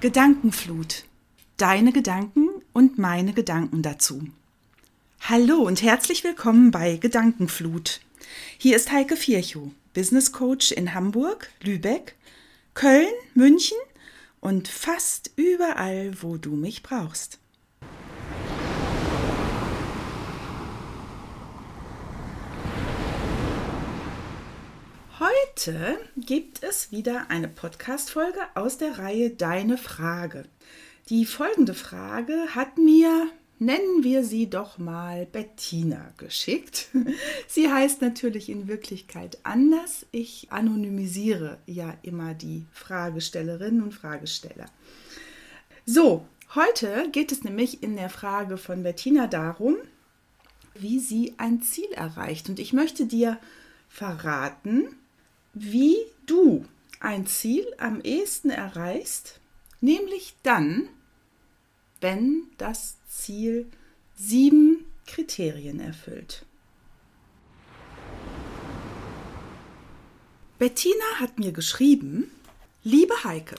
Gedankenflut. Deine Gedanken und meine Gedanken dazu. Hallo und herzlich willkommen bei Gedankenflut. Hier ist Heike Vierchow, Business Coach in Hamburg, Lübeck, Köln, München und fast überall, wo du mich brauchst. Heute gibt es wieder eine Podcast-Folge aus der Reihe Deine Frage. Die folgende Frage hat mir, nennen wir sie doch mal Bettina geschickt. Sie heißt natürlich in Wirklichkeit anders. Ich anonymisiere ja immer die Fragestellerinnen und Fragesteller. So, heute geht es nämlich in der Frage von Bettina darum, wie sie ein Ziel erreicht. Und ich möchte dir verraten, wie du ein Ziel am ehesten erreichst, nämlich dann, wenn das Ziel sieben Kriterien erfüllt. Bettina hat mir geschrieben, liebe Heike,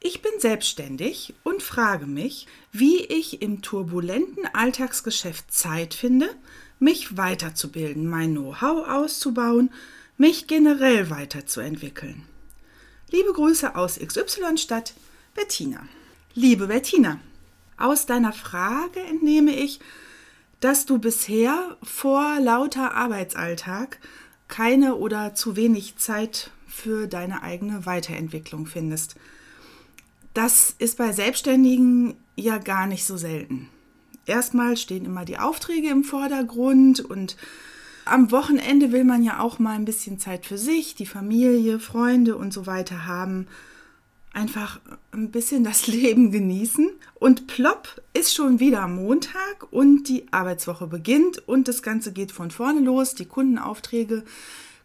ich bin selbstständig und frage mich, wie ich im turbulenten Alltagsgeschäft Zeit finde, mich weiterzubilden, mein Know-how auszubauen, mich generell weiterzuentwickeln. Liebe Grüße aus XY-Stadt, Bettina. Liebe Bettina, aus deiner Frage entnehme ich, dass du bisher vor lauter Arbeitsalltag keine oder zu wenig Zeit für deine eigene Weiterentwicklung findest. Das ist bei Selbstständigen ja gar nicht so selten. Erstmal stehen immer die Aufträge im Vordergrund und am Wochenende will man ja auch mal ein bisschen Zeit für sich, die Familie, Freunde und so weiter haben. Einfach ein bisschen das Leben genießen. Und plopp ist schon wieder Montag und die Arbeitswoche beginnt und das Ganze geht von vorne los. Die Kundenaufträge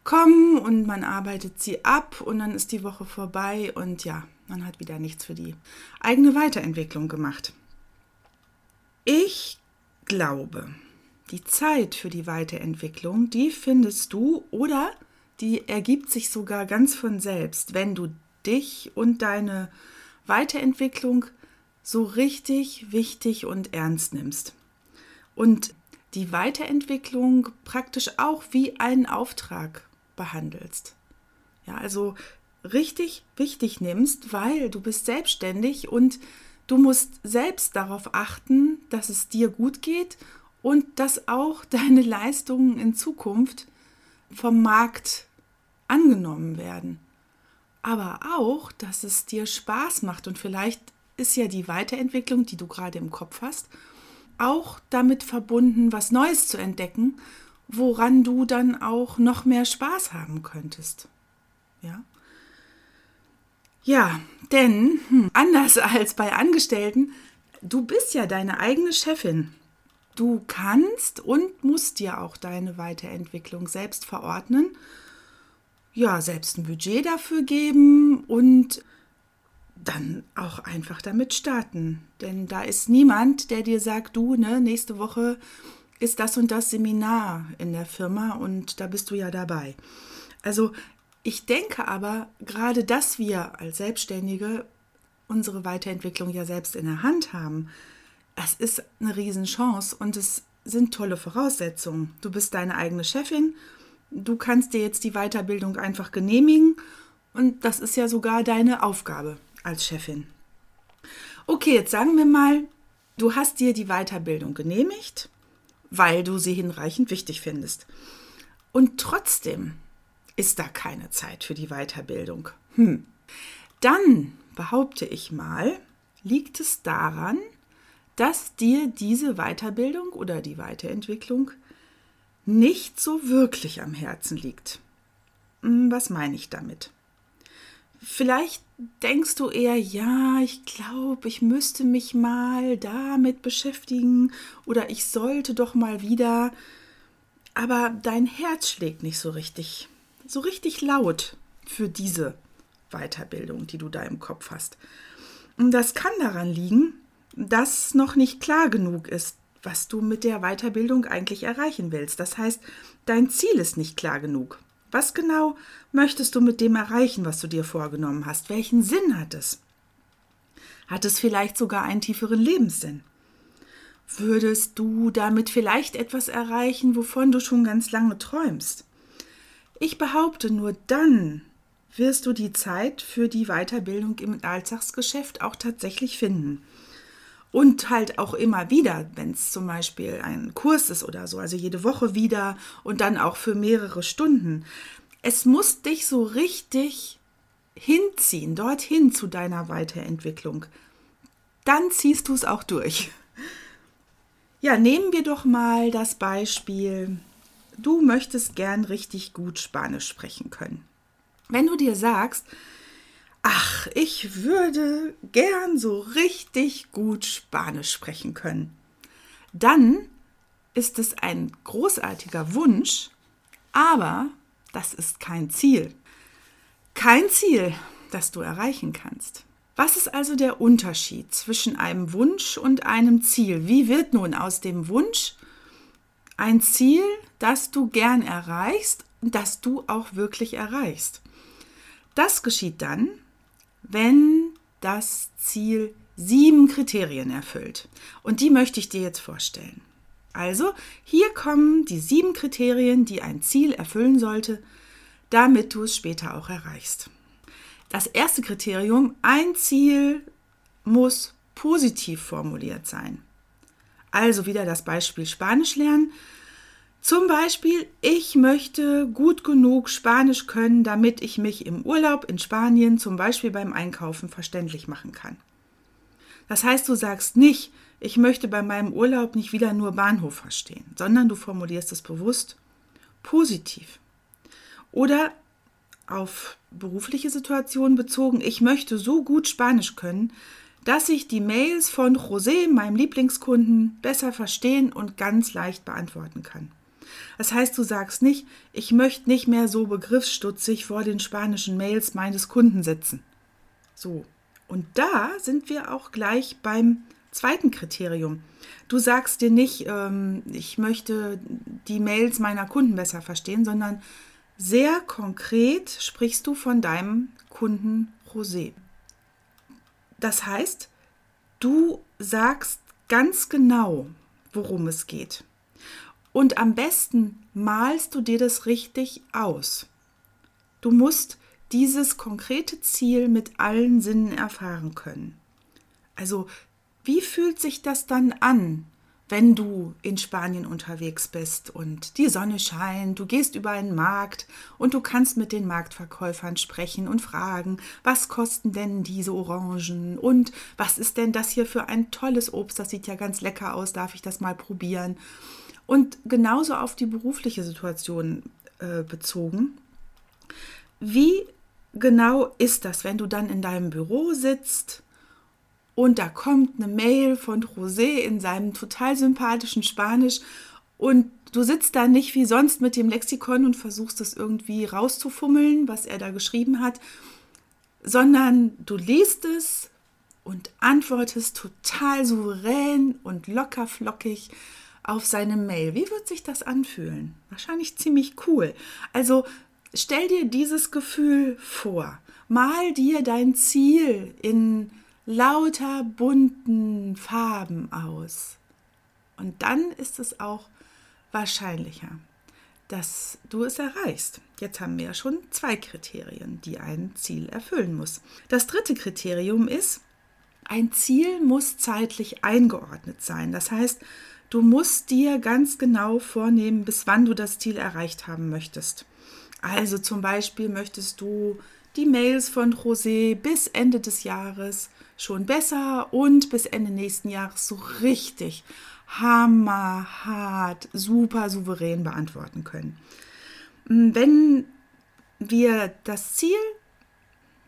kommen und man arbeitet sie ab und dann ist die Woche vorbei und ja, man hat wieder nichts für die eigene Weiterentwicklung gemacht. Ich glaube, die Zeit für die Weiterentwicklung, die findest du oder die ergibt sich sogar ganz von selbst, wenn du dich und deine Weiterentwicklung so richtig wichtig und ernst nimmst. Und die Weiterentwicklung praktisch auch wie einen Auftrag behandelst. Ja, also richtig wichtig nimmst, weil du bist selbstständig und du musst selbst darauf achten, dass es dir gut geht und dass auch deine Leistungen in Zukunft vom Markt angenommen werden. Aber auch, dass es dir Spaß macht und vielleicht ist ja die Weiterentwicklung, die du gerade im Kopf hast, auch damit verbunden, was Neues zu entdecken, woran du dann auch noch mehr Spaß haben könntest. Ja? Ja, denn hm, anders als bei Angestellten, du bist ja deine eigene Chefin. Du kannst und musst dir auch deine Weiterentwicklung selbst verordnen, ja, selbst ein Budget dafür geben und dann auch einfach damit starten. Denn da ist niemand, der dir sagt, du, ne, nächste Woche ist das und das Seminar in der Firma und da bist du ja dabei. Also ich denke aber, gerade dass wir als Selbstständige unsere Weiterentwicklung ja selbst in der Hand haben, es ist eine Riesenchance und es sind tolle Voraussetzungen. Du bist deine eigene Chefin, du kannst dir jetzt die Weiterbildung einfach genehmigen und das ist ja sogar deine Aufgabe als Chefin. Okay, jetzt sagen wir mal, du hast dir die Weiterbildung genehmigt, weil du sie hinreichend wichtig findest. Und trotzdem ist da keine Zeit für die Weiterbildung. Hm. Dann behaupte ich mal, liegt es daran, dass dir diese Weiterbildung oder die Weiterentwicklung nicht so wirklich am Herzen liegt. Hm, was meine ich damit? Vielleicht denkst du eher, ja, ich glaube, ich müsste mich mal damit beschäftigen oder ich sollte doch mal wieder, aber dein Herz schlägt nicht so richtig, so richtig laut für diese Weiterbildung, die du da im Kopf hast. Und das kann daran liegen, das noch nicht klar genug ist, was du mit der Weiterbildung eigentlich erreichen willst. Das heißt, dein Ziel ist nicht klar genug. Was genau möchtest du mit dem erreichen, was du dir vorgenommen hast? Welchen Sinn hat es? Hat es vielleicht sogar einen tieferen Lebenssinn? Würdest du damit vielleicht etwas erreichen, wovon du schon ganz lange träumst? Ich behaupte, nur dann wirst du die Zeit für die Weiterbildung im Alltagsgeschäft auch tatsächlich finden. Und halt auch immer wieder, wenn es zum Beispiel ein Kurs ist oder so, also jede Woche wieder und dann auch für mehrere Stunden. Es muss dich so richtig hinziehen, dorthin zu deiner Weiterentwicklung. Dann ziehst du es auch durch. Ja, nehmen wir doch mal das Beispiel, du möchtest gern richtig gut Spanisch sprechen können. Wenn du dir sagst, ach, ich würde gern so richtig gut Spanisch sprechen können, dann ist es ein großartiger Wunsch, aber das ist kein Ziel. Kein Ziel, das du erreichen kannst. Was ist also der Unterschied zwischen einem Wunsch und einem Ziel? Wie wird nun aus dem Wunsch ein Ziel, das du gern erreichst und das du auch wirklich erreichst? Das geschieht dann, wenn das Ziel sieben Kriterien erfüllt. Und die möchte ich dir jetzt vorstellen. Also, hier kommen die sieben Kriterien, die ein Ziel erfüllen sollte, damit du es später auch erreichst. Das erste Kriterium, ein Ziel muss positiv formuliert sein. Also wieder das Beispiel Spanisch lernen. Zum Beispiel, ich möchte gut genug Spanisch können, damit ich mich im Urlaub in Spanien zum Beispiel beim Einkaufen verständlich machen kann. Das heißt, du sagst nicht, ich möchte bei meinem Urlaub nicht wieder nur Bahnhof verstehen, sondern du formulierst es bewusst positiv. Oder auf berufliche Situationen bezogen, ich möchte so gut Spanisch können, dass ich die Mails von José, meinem Lieblingskunden, besser verstehen und ganz leicht beantworten kann. Das heißt, du sagst nicht, ich möchte nicht mehr so begriffsstutzig vor den spanischen Mails meines Kunden sitzen. So. Und da sind wir auch gleich beim zweiten Kriterium. Du sagst dir nicht, ähm, ich möchte die Mails meiner Kunden besser verstehen, sondern sehr konkret sprichst du von deinem Kunden Rosé. Das heißt, du sagst ganz genau, worum es geht. Und am besten malst du dir das richtig aus. Du musst dieses konkrete Ziel mit allen Sinnen erfahren können. Also, wie fühlt sich das dann an, wenn du in Spanien unterwegs bist und die Sonne scheint, du gehst über einen Markt und du kannst mit den Marktverkäufern sprechen und fragen, was kosten denn diese Orangen und was ist denn das hier für ein tolles Obst, das sieht ja ganz lecker aus, darf ich das mal probieren? Und genauso auf die berufliche Situation äh, bezogen. Wie genau ist das, wenn du dann in deinem Büro sitzt und da kommt eine Mail von José in seinem total sympathischen Spanisch und du sitzt da nicht wie sonst mit dem Lexikon und versuchst es irgendwie rauszufummeln, was er da geschrieben hat, sondern du liest es und antwortest total souverän und lockerflockig auf seine Mail. Wie wird sich das anfühlen? Wahrscheinlich ziemlich cool. Also stell dir dieses Gefühl vor. Mal dir dein Ziel in lauter bunten Farben aus. Und dann ist es auch wahrscheinlicher, dass du es erreichst. Jetzt haben wir ja schon zwei Kriterien, die ein Ziel erfüllen muss. Das dritte Kriterium ist, ein Ziel muss zeitlich eingeordnet sein. Das heißt, Du musst dir ganz genau vornehmen, bis wann du das Ziel erreicht haben möchtest. Also zum Beispiel möchtest du die Mails von José bis Ende des Jahres schon besser und bis Ende nächsten Jahres so richtig hammerhart, super souverän beantworten können. Wenn wir das Ziel,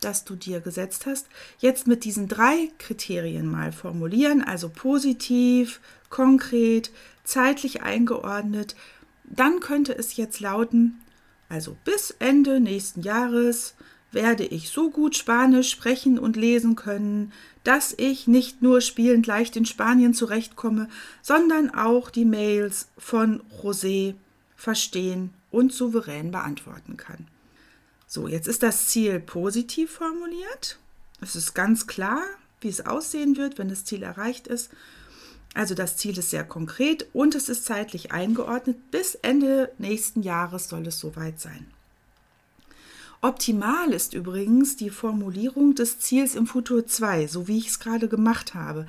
das du dir gesetzt hast, jetzt mit diesen drei Kriterien mal formulieren, also positiv, konkret, zeitlich eingeordnet, dann könnte es jetzt lauten, also bis Ende nächsten Jahres werde ich so gut Spanisch sprechen und lesen können, dass ich nicht nur spielend leicht in Spanien zurechtkomme, sondern auch die Mails von José verstehen und souverän beantworten kann. So, jetzt ist das Ziel positiv formuliert. Es ist ganz klar, wie es aussehen wird, wenn das Ziel erreicht ist. Also das Ziel ist sehr konkret und es ist zeitlich eingeordnet. Bis Ende nächsten Jahres soll es soweit sein. Optimal ist übrigens die Formulierung des Ziels im Futur 2, so wie ich es gerade gemacht habe.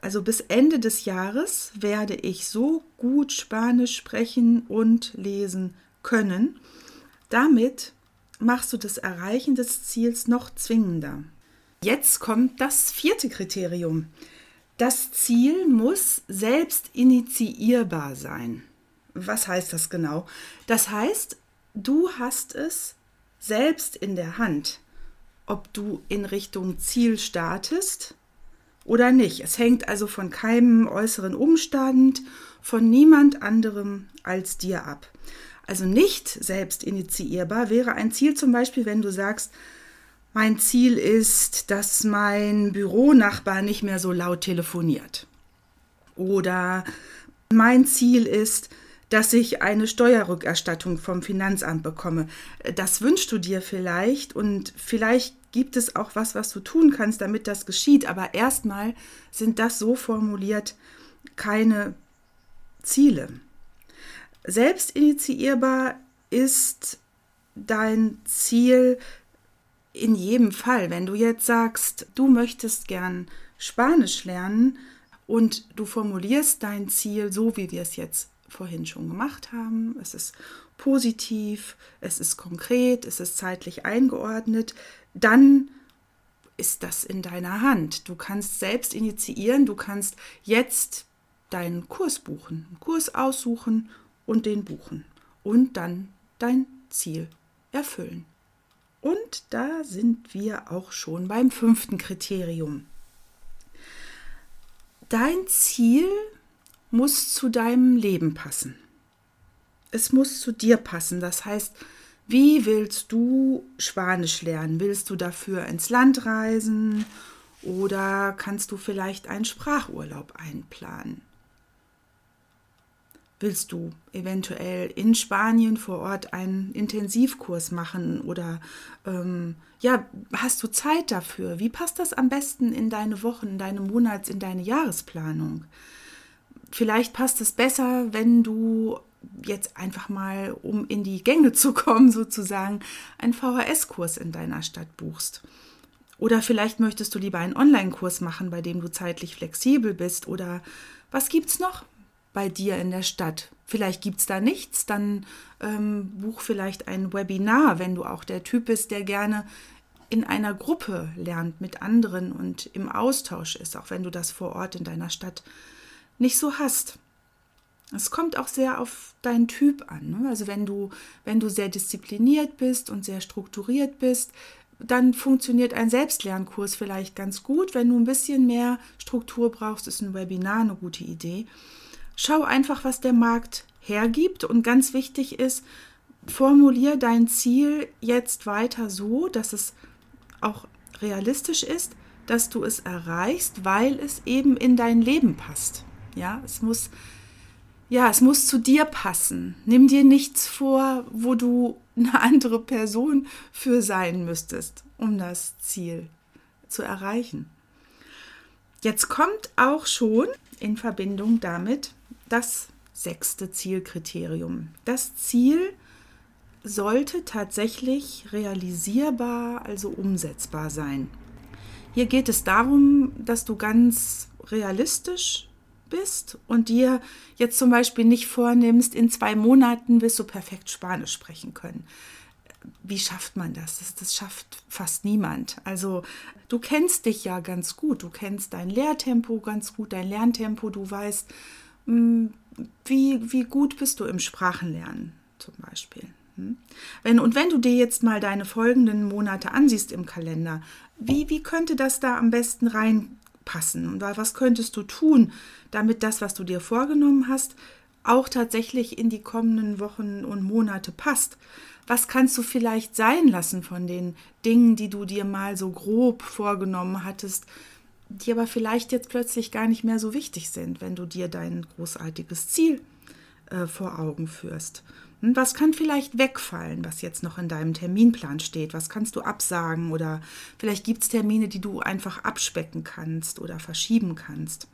Also bis Ende des Jahres werde ich so gut Spanisch sprechen und lesen können. Damit machst du das Erreichen des Ziels noch zwingender. Jetzt kommt das vierte Kriterium. Das Ziel muss selbst initiierbar sein. Was heißt das genau? Das heißt, du hast es selbst in der Hand, ob du in Richtung Ziel startest oder nicht. Es hängt also von keinem äußeren Umstand, von niemand anderem als dir ab. Also nicht selbst initiierbar wäre ein Ziel zum Beispiel, wenn du sagst, mein Ziel ist, dass mein Büronachbar nicht mehr so laut telefoniert. Oder mein Ziel ist, dass ich eine Steuerrückerstattung vom Finanzamt bekomme. Das wünschst du dir vielleicht und vielleicht gibt es auch was, was du tun kannst, damit das geschieht. Aber erstmal sind das so formuliert keine Ziele. Selbst initiierbar ist dein Ziel, in jedem Fall, wenn du jetzt sagst, du möchtest gern Spanisch lernen und du formulierst dein Ziel so, wie wir es jetzt vorhin schon gemacht haben, es ist positiv, es ist konkret, es ist zeitlich eingeordnet, dann ist das in deiner Hand. Du kannst selbst initiieren, du kannst jetzt deinen Kurs buchen, einen Kurs aussuchen und den buchen und dann dein Ziel erfüllen. Und da sind wir auch schon beim fünften Kriterium. Dein Ziel muss zu deinem Leben passen. Es muss zu dir passen. Das heißt, wie willst du Spanisch lernen? Willst du dafür ins Land reisen oder kannst du vielleicht einen Sprachurlaub einplanen? Willst du eventuell in Spanien vor Ort einen Intensivkurs machen oder ähm, ja, hast du Zeit dafür? Wie passt das am besten in deine Wochen, in deine Monats-, in deine Jahresplanung? Vielleicht passt es besser, wenn du jetzt einfach mal, um in die Gänge zu kommen, sozusagen, einen VHS-Kurs in deiner Stadt buchst. Oder vielleicht möchtest du lieber einen Online-Kurs machen, bei dem du zeitlich flexibel bist. Oder was gibt's noch? Bei dir in der Stadt. Vielleicht gibt es da nichts, dann ähm, buch vielleicht ein Webinar, wenn du auch der Typ bist, der gerne in einer Gruppe lernt mit anderen und im Austausch ist, auch wenn du das vor Ort in deiner Stadt nicht so hast. Es kommt auch sehr auf deinen Typ an. Ne? Also wenn du, wenn du sehr diszipliniert bist und sehr strukturiert bist, dann funktioniert ein Selbstlernkurs vielleicht ganz gut. Wenn du ein bisschen mehr Struktur brauchst, ist ein Webinar eine gute Idee. Schau einfach, was der Markt hergibt und ganz wichtig ist, formulier dein Ziel jetzt weiter so, dass es auch realistisch ist, dass du es erreichst, weil es eben in dein Leben passt. Ja, es muss ja, es muss zu dir passen. Nimm dir nichts vor, wo du eine andere Person für sein müsstest, um das Ziel zu erreichen. Jetzt kommt auch schon in Verbindung damit das sechste Zielkriterium. Das Ziel sollte tatsächlich realisierbar, also umsetzbar sein. Hier geht es darum, dass du ganz realistisch bist und dir jetzt zum Beispiel nicht vornimmst, in zwei Monaten wirst du perfekt Spanisch sprechen können. Wie schafft man das? das? Das schafft fast niemand. Also du kennst dich ja ganz gut, du kennst dein Lehrtempo ganz gut, dein Lerntempo, du weißt, wie, wie gut bist du im Sprachenlernen zum Beispiel. Hm? Wenn, und wenn du dir jetzt mal deine folgenden Monate ansiehst im Kalender, wie, wie könnte das da am besten reinpassen? Und was könntest du tun, damit das, was du dir vorgenommen hast, auch tatsächlich in die kommenden Wochen und Monate passt? Was kannst du vielleicht sein lassen von den Dingen, die du dir mal so grob vorgenommen hattest, die aber vielleicht jetzt plötzlich gar nicht mehr so wichtig sind, wenn du dir dein großartiges Ziel äh, vor Augen führst. Hm, was kann vielleicht wegfallen, was jetzt noch in deinem Terminplan steht? Was kannst du absagen? Oder vielleicht gibt es Termine, die du einfach abspecken kannst oder verschieben kannst.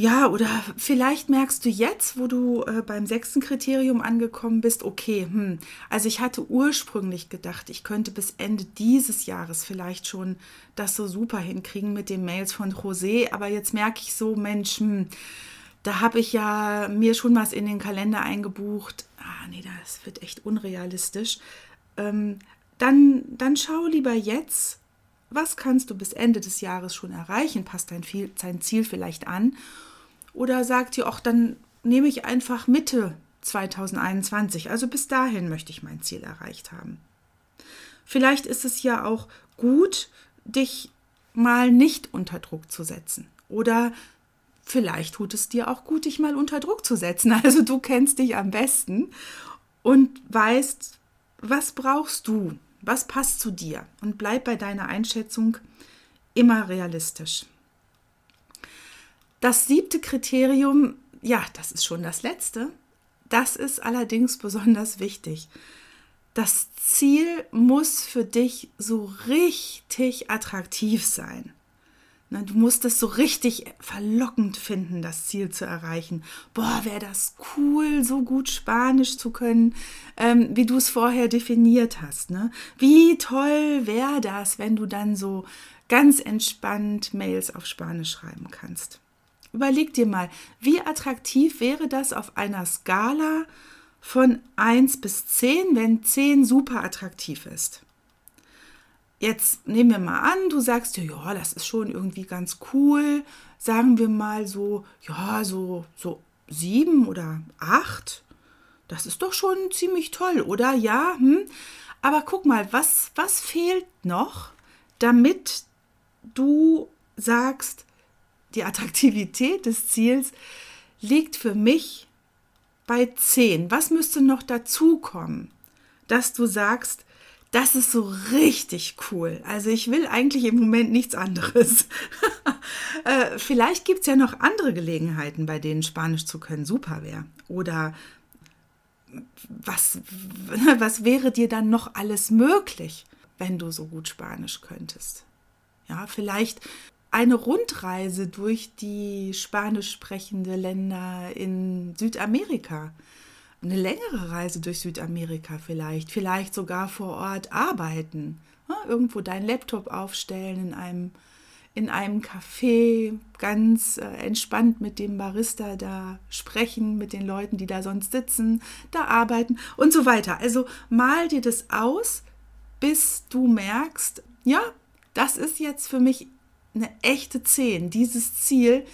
Ja, oder vielleicht merkst du jetzt, wo du äh, beim sechsten Kriterium angekommen bist, okay, hm, also ich hatte ursprünglich gedacht, ich könnte bis Ende dieses Jahres vielleicht schon das so super hinkriegen mit den Mails von José, aber jetzt merke ich so, Mensch, hm, da habe ich ja mir schon was in den Kalender eingebucht. Ah, nee, das wird echt unrealistisch. Ähm, dann, dann schau lieber jetzt, was kannst du bis Ende des Jahres schon erreichen? Passt dein, dein Ziel vielleicht an? Oder sagt ihr, ach, dann nehme ich einfach Mitte 2021. Also bis dahin möchte ich mein Ziel erreicht haben. Vielleicht ist es ja auch gut, dich mal nicht unter Druck zu setzen. Oder vielleicht tut es dir auch gut, dich mal unter Druck zu setzen. Also du kennst dich am besten und weißt, was brauchst du, was passt zu dir und bleib bei deiner Einschätzung immer realistisch. Das siebte Kriterium, ja, das ist schon das letzte. Das ist allerdings besonders wichtig. Das Ziel muss für dich so richtig attraktiv sein. Du musst es so richtig verlockend finden, das Ziel zu erreichen. Boah, wäre das cool, so gut Spanisch zu können, ähm, wie du es vorher definiert hast. Ne? Wie toll wäre das, wenn du dann so ganz entspannt Mails auf Spanisch schreiben kannst. Überleg dir mal, wie attraktiv wäre das auf einer Skala von 1 bis 10, wenn 10 super attraktiv ist. Jetzt nehmen wir mal an, du sagst dir, ja, das ist schon irgendwie ganz cool. Sagen wir mal so, ja, so, so sieben oder acht. Das ist doch schon ziemlich toll, oder? Ja, hm? Aber guck mal, was, was fehlt noch, damit du sagst, die Attraktivität des Ziels liegt für mich bei 10. Was müsste noch dazukommen, dass du sagst, das ist so richtig cool. Also ich will eigentlich im Moment nichts anderes. äh, vielleicht gibt es ja noch andere Gelegenheiten, bei denen Spanisch zu können super wäre. Oder was, was wäre dir dann noch alles möglich, wenn du so gut Spanisch könntest? Ja, vielleicht eine Rundreise durch die spanisch sprechende Länder in Südamerika. Eine längere Reise durch Südamerika vielleicht, vielleicht sogar vor Ort arbeiten, irgendwo deinen Laptop aufstellen in einem in einem Café ganz äh, entspannt mit dem Barista da sprechen, mit den Leuten, die da sonst sitzen, da arbeiten und so weiter. Also mal dir das aus, bis du merkst, ja, das ist jetzt für mich eine echte 10. Dieses Ziel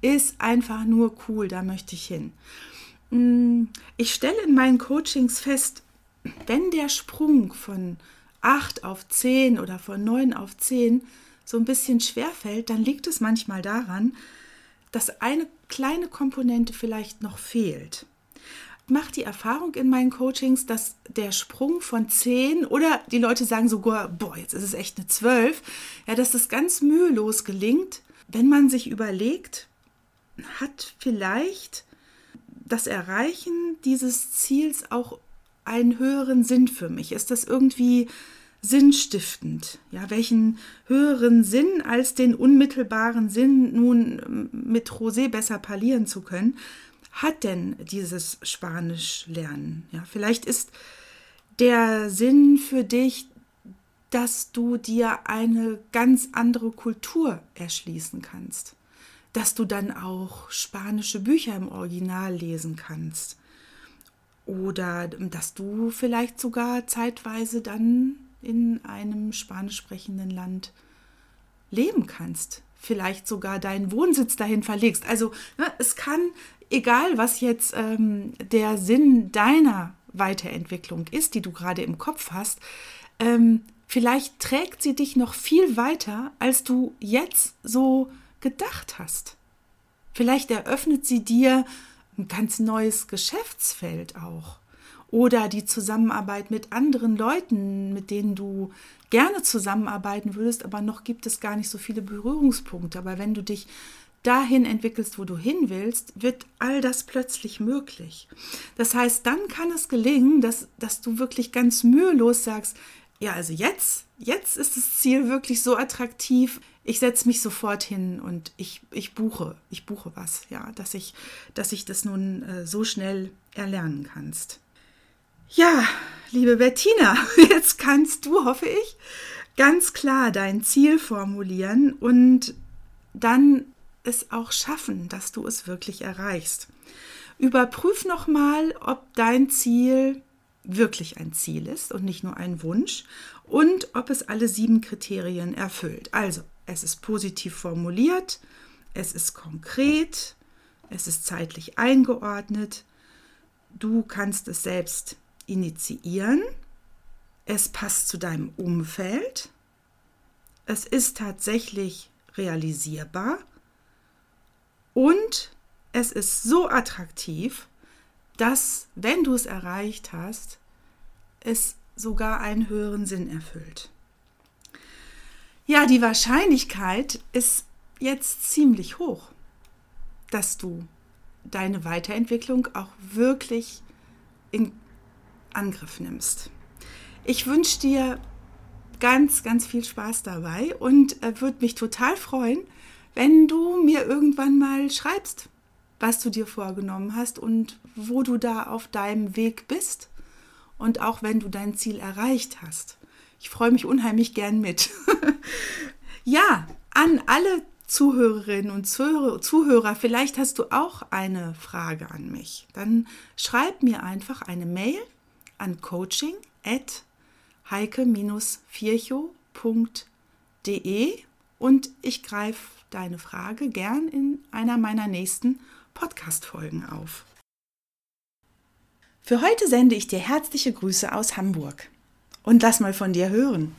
ist einfach nur cool, da möchte ich hin. Mm, ich stelle in meinen Coachings fest, wenn der Sprung von 8 auf 10 oder von 9 auf 10 so ein bisschen schwer fällt, dann liegt es manchmal daran, dass eine kleine Komponente vielleicht noch fehlt mache die Erfahrung in meinen Coachings, dass der Sprung von 10 oder die Leute sagen sogar, boah, jetzt ist es echt eine 12, ja, dass das ganz mühelos gelingt, wenn man sich überlegt, hat vielleicht das Erreichen dieses Ziels auch einen höheren Sinn für mich? Ist das irgendwie sinnstiftend? Ja, welchen höheren Sinn als den unmittelbaren Sinn nun mit Rosé besser parlieren zu können? Hat denn dieses Spanisch lernen? Ja, vielleicht ist der Sinn für dich, dass du dir eine ganz andere Kultur erschließen kannst, dass du dann auch spanische Bücher im Original lesen kannst oder dass du vielleicht sogar zeitweise dann in einem spanisch sprechenden Land leben kannst, vielleicht sogar deinen Wohnsitz dahin verlegst. Also ne, es kann egal was jetzt ähm, der Sinn deiner Weiterentwicklung ist, die du gerade im Kopf hast, ähm, vielleicht trägt sie dich noch viel weiter, als du jetzt so gedacht hast. Vielleicht eröffnet sie dir ein ganz neues Geschäftsfeld auch. Oder die Zusammenarbeit mit anderen Leuten, mit denen du gerne zusammenarbeiten würdest, aber noch gibt es gar nicht so viele Berührungspunkte. Aber wenn du dich dahin entwickelst, wo du hin willst, wird all das plötzlich möglich. Das heißt, dann kann es gelingen, dass, dass du wirklich ganz mühelos sagst, ja, also jetzt, jetzt ist das Ziel wirklich so attraktiv. Ich setze mich sofort hin und ich, ich buche, ich buche was, ja, dass ich, dass ich das nun äh, so schnell erlernen kannst. Ja, liebe Bettina, jetzt kannst du, hoffe ich, ganz klar dein Ziel formulieren und dann es auch schaffen, dass du es wirklich erreichst. Überprüf nochmal, ob dein Ziel wirklich ein Ziel ist und nicht nur ein Wunsch und ob es alle sieben Kriterien erfüllt. Also, es ist positiv formuliert, es ist konkret, es ist zeitlich eingeordnet, du kannst es selbst initiieren, es passt zu deinem Umfeld, es ist tatsächlich realisierbar und es ist so attraktiv, dass, wenn du es erreicht hast, es sogar einen höheren Sinn erfüllt. Ja, die Wahrscheinlichkeit ist jetzt ziemlich hoch, dass du deine Weiterentwicklung auch wirklich in Angriff nimmst. Ich wünsche dir ganz, ganz viel Spaß dabei und äh, würde mich total freuen, wenn du mir irgendwann mal schreibst, was du dir vorgenommen hast und wo du da auf deinem Weg bist und auch wenn du dein Ziel erreicht hast. Ich freue mich unheimlich gern mit. ja, an alle Zuhörerinnen und Zuhörer, vielleicht hast du auch eine Frage an mich. Dann schreib mir einfach eine Mail an coaching at und ich greife deine Frage gern in einer meiner nächsten Podcast-Folgen auf. Für heute sende ich dir herzliche Grüße aus Hamburg und lass mal von dir hören.